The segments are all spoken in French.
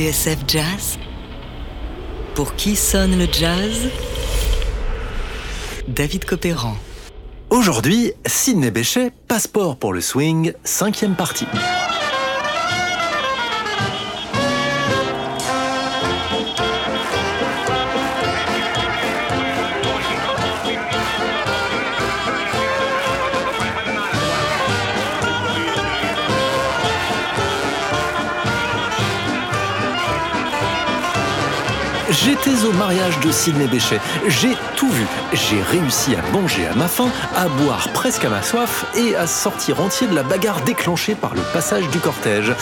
TSF Jazz Pour qui sonne le jazz? David Copéran. Aujourd'hui, Sidney Bechet, Passeport pour le swing, cinquième partie. J'étais au mariage de Sidney Bechet. J'ai tout vu. J'ai réussi à manger à ma faim, à boire presque à ma soif et à sortir entier de la bagarre déclenchée par le passage du cortège.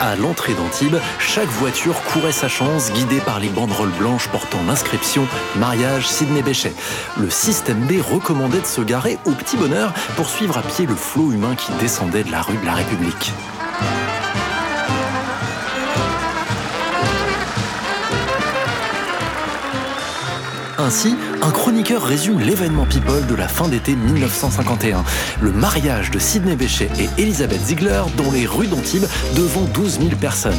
À l'entrée d'Antibes, chaque voiture courait sa chance, guidée par les banderoles blanches portant l'inscription Mariage Sidney Bechet. Le système B recommandait de se garer au petit bonheur pour suivre à pied le flot humain qui descendait de la rue de la République. Ainsi, un chroniqueur résume l'événement People de la fin d'été 1951. Le mariage de Sidney Bechet et Elisabeth Ziegler dans les rues d'Antibes devant 12 000 personnes.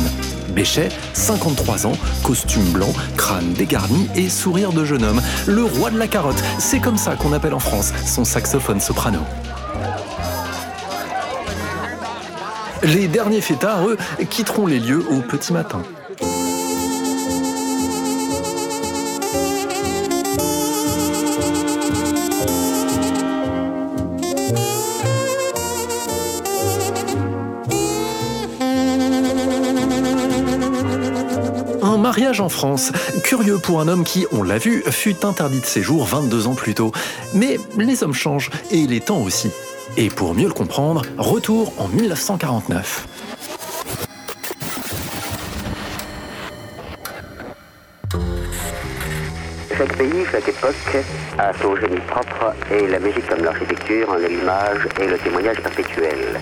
Bechet, 53 ans, costume blanc, crâne dégarni et sourire de jeune homme. Le roi de la carotte, c'est comme ça qu'on appelle en France son saxophone soprano. Les derniers fêtards, eux, quitteront les lieux au petit matin. Mariage en France. Curieux pour un homme qui, on l'a vu, fut interdit de séjour 22 ans plus tôt. Mais les hommes changent, et les temps aussi. Et pour mieux le comprendre, retour en 1949. Chaque pays, chaque époque a son génie propre et la musique comme l'architecture en l'image et le témoignage perpétuel.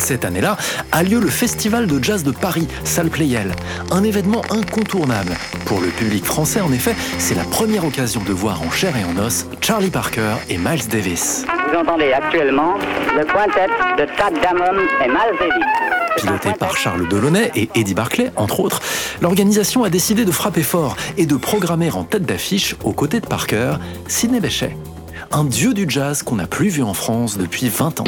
Cette année-là a lieu le Festival de jazz de Paris, salle Playel, un événement incontournable. Pour le public français, en effet, c'est la première occasion de voir en chair et en os Charlie Parker et Miles Davis. Vous entendez actuellement le quintet de Tad Damon et Miles Davis. Piloté par Charles Delaunay et Eddie Barclay, entre autres, l'organisation a décidé de frapper fort et de programmer en tête d'affiche, aux côtés de Parker, Sidney Bechet, un dieu du jazz qu'on n'a plus vu en France depuis 20 ans.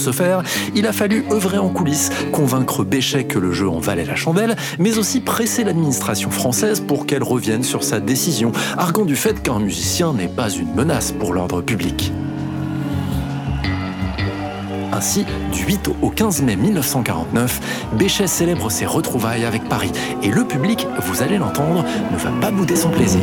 Ce faire, il a fallu œuvrer en coulisses, convaincre Béchet que le jeu en valait la chandelle, mais aussi presser l'administration française pour qu'elle revienne sur sa décision, arguant du fait qu'un musicien n'est pas une menace pour l'ordre public. Ainsi, du 8 au 15 mai 1949, Béchet célèbre ses retrouvailles avec Paris, et le public, vous allez l'entendre, ne va pas bouder son plaisir.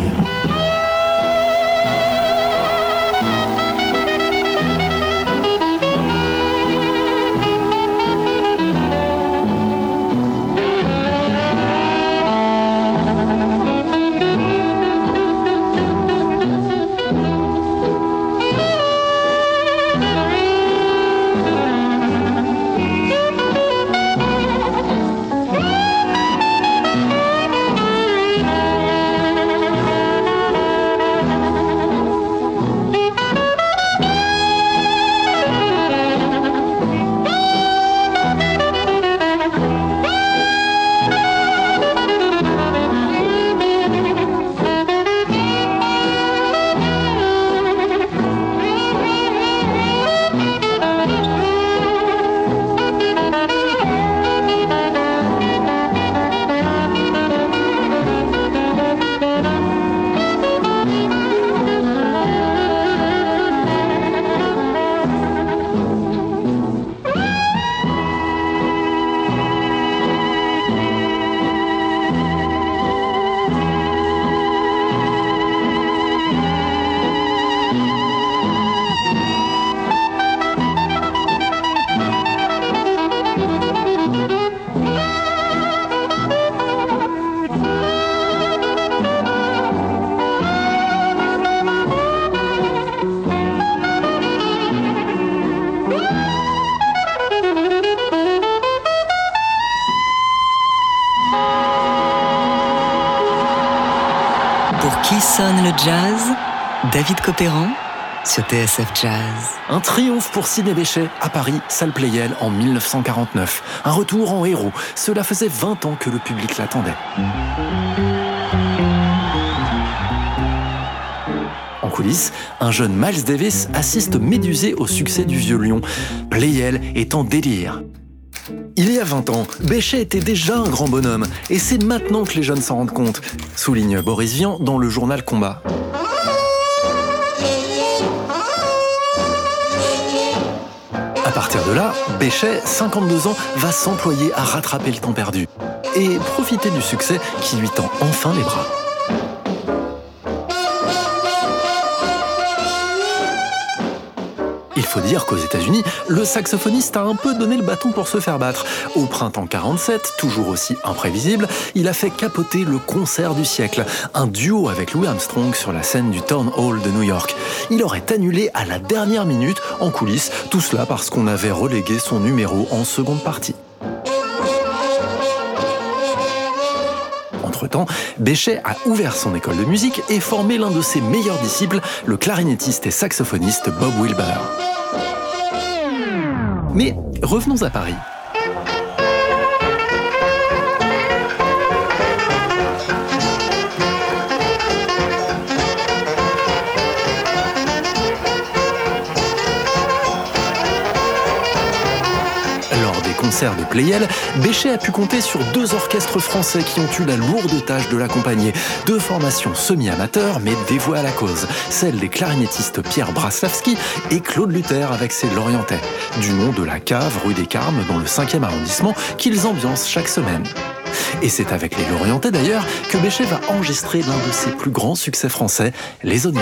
Pour qui sonne le jazz David Copéran sur TSF Jazz. Un triomphe pour Sidney Bechet à Paris, salle Playel en 1949. Un retour en héros. Cela faisait 20 ans que le public l'attendait. En coulisses, un jeune Miles Davis assiste médusé au succès du vieux lion. Playel est en délire. Il y a 20 ans, Béchet était déjà un grand bonhomme, et c'est maintenant que les jeunes s'en rendent compte, souligne Boris Vian dans le journal Combat. À partir de là, Béchet, 52 ans, va s'employer à rattraper le temps perdu et profiter du succès qui lui tend enfin les bras. Faut dire qu'aux États-Unis, le saxophoniste a un peu donné le bâton pour se faire battre. Au printemps 47, toujours aussi imprévisible, il a fait capoter le concert du siècle, un duo avec Louis Armstrong sur la scène du Town Hall de New York. Il aurait annulé à la dernière minute en coulisses, tout cela parce qu'on avait relégué son numéro en seconde partie. Entre-temps, Béchet a ouvert son école de musique et formé l'un de ses meilleurs disciples, le clarinettiste et saxophoniste Bob Wilber. Mais revenons à Paris. Concerts de Playel, Béchet a pu compter sur deux orchestres français qui ont eu la lourde tâche de l'accompagner. Deux formations semi-amateurs mais dévouées à la cause. Celle des clarinettistes Pierre Braslavski et Claude Luther avec ses Lorientais. Du nom de la cave rue des Carmes dans le 5e arrondissement qu'ils ambiancent chaque semaine. Et c'est avec les Lorientais d'ailleurs que Béchet va enregistrer l'un de ses plus grands succès français, Les Oignons.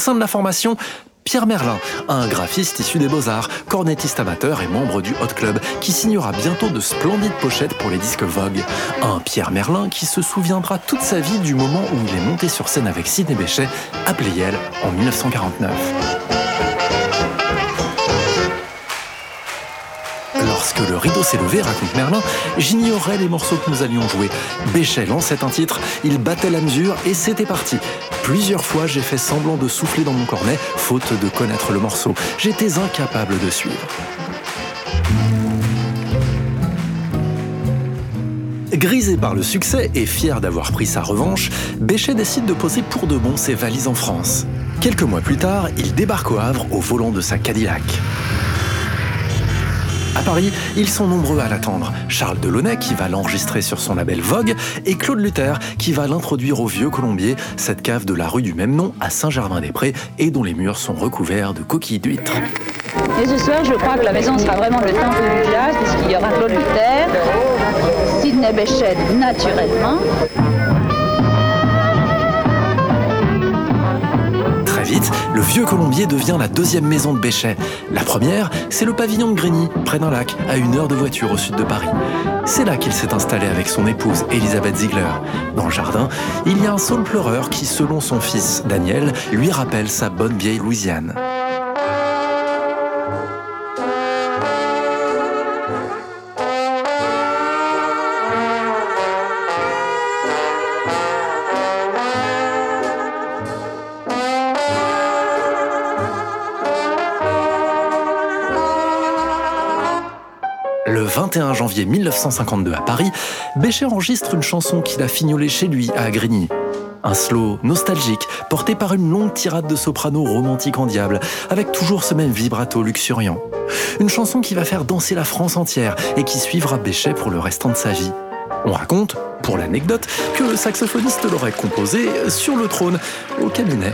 Sein de la formation, Pierre Merlin, un graphiste issu des beaux-arts, cornettiste amateur et membre du Hot Club, qui signera bientôt de splendides pochettes pour les disques Vogue. Un Pierre Merlin qui se souviendra toute sa vie du moment où il est monté sur scène avec Sidney Bechet à Playel en 1949. Le rideau s'est levé, raconte Merlin, j'ignorais les morceaux que nous allions jouer. Béchet lançait un titre, il battait la mesure et c'était parti. Plusieurs fois, j'ai fait semblant de souffler dans mon cornet, faute de connaître le morceau. J'étais incapable de suivre. Grisé par le succès et fier d'avoir pris sa revanche, Béchet décide de poser pour de bon ses valises en France. Quelques mois plus tard, il débarque au Havre au volant de sa Cadillac. À Paris, ils sont nombreux à l'attendre. Charles Delaunay qui va l'enregistrer sur son label Vogue et Claude Luther qui va l'introduire au Vieux Colombier, cette cave de la rue du même nom à Saint-Germain-des-Prés et dont les murs sont recouverts de coquilles d'huîtres. Et ce soir, je crois que la maison sera vraiment le temple du jazz puisqu'il y aura Claude Luther, Sidney Bechet naturellement. Vite, le Vieux Colombier devient la deuxième maison de Béchet. La première, c'est le pavillon de Grigny, près d'un lac, à une heure de voiture au sud de Paris. C'est là qu'il s'est installé avec son épouse, Elisabeth Ziegler. Dans le jardin, il y a un saule pleureur qui, selon son fils, Daniel, lui rappelle sa bonne vieille Louisiane. 21 janvier 1952 à Paris, Béchet enregistre une chanson qu'il a fignolée chez lui à Grigny. Un slow nostalgique, porté par une longue tirade de soprano romantique en diable, avec toujours ce même vibrato luxuriant. Une chanson qui va faire danser la France entière et qui suivra Béchet pour le restant de sa vie. On raconte, pour l'anecdote, que le saxophoniste l'aurait composée sur le trône, au cabinet.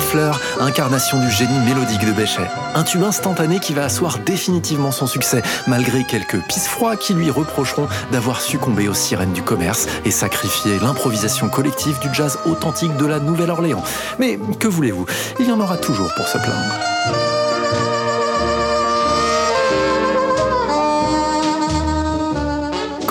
Fleur, incarnation du génie mélodique de Béchet. Un tube instantané qui va asseoir définitivement son succès, malgré quelques pisse froids qui lui reprocheront d'avoir succombé aux sirènes du commerce et sacrifié l'improvisation collective du jazz authentique de la Nouvelle-Orléans. Mais que voulez-vous? Il y en aura toujours pour se plaindre.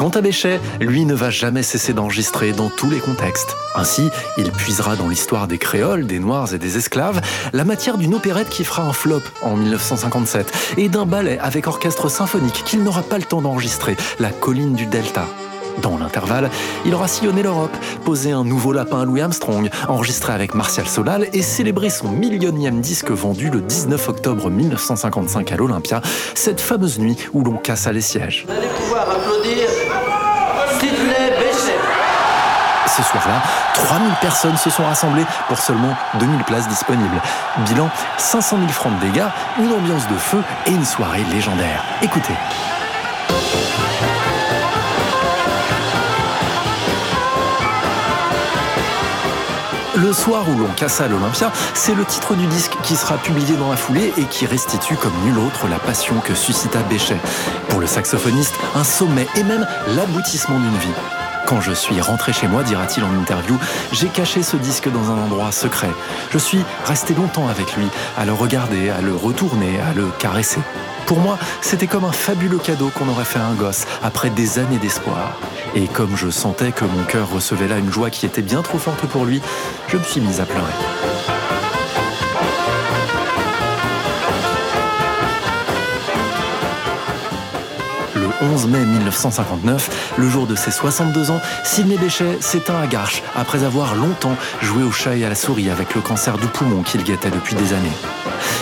Quant à Béchet, lui ne va jamais cesser d'enregistrer dans tous les contextes. Ainsi, il puisera dans l'histoire des créoles, des noirs et des esclaves la matière d'une opérette qui fera un flop en 1957 et d'un ballet avec orchestre symphonique qu'il n'aura pas le temps d'enregistrer, La colline du Delta. Dans l'intervalle, il aura sillonné l'Europe, posé un nouveau lapin à Louis Armstrong, enregistré avec Martial Solal et célébré son millionième disque vendu le 19 octobre 1955 à l'Olympia, cette fameuse nuit où l'on cassa les sièges Sidney Bechet. Ce soir-là, 3000 personnes se sont rassemblées pour seulement 2000 places disponibles. Bilan 500 000 francs de dégâts, une ambiance de feu et une soirée légendaire. Écoutez. Le soir où l'on cassa l'Olympia, c'est le titre du disque qui sera publié dans la foulée et qui restitue comme nul autre la passion que suscita Béchet. Pour le saxophoniste, un sommet et même l'aboutissement d'une vie. Quand je suis rentré chez moi, dira-t-il en interview, j'ai caché ce disque dans un endroit secret. Je suis resté longtemps avec lui, à le regarder, à le retourner, à le caresser. Pour moi, c'était comme un fabuleux cadeau qu'on aurait fait à un gosse après des années d'espoir. Et comme je sentais que mon cœur recevait là une joie qui était bien trop forte pour lui, je me suis mise à pleurer. 11 mai 1959, le jour de ses 62 ans, Sidney Bechet s'éteint à Garches après avoir longtemps joué au chat et à la souris avec le cancer du poumon qu'il guettait depuis des années.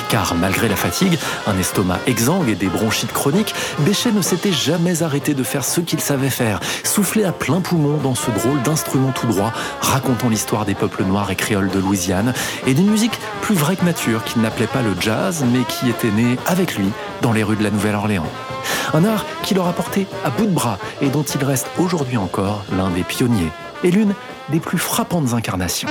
Car malgré la fatigue, un estomac exsangue et des bronchites chroniques, Béchet ne s'était jamais arrêté de faire ce qu'il savait faire, souffler à plein poumon dans ce drôle d'instrument tout droit, racontant l'histoire des peuples noirs et créoles de Louisiane, et d'une musique plus vraie que nature qu'il n'appelait pas le jazz, mais qui était née avec lui dans les rues de la Nouvelle-Orléans. Un art qu'il aura porté à bout de bras et dont il reste aujourd'hui encore l'un des pionniers et l'une des plus frappantes incarnations.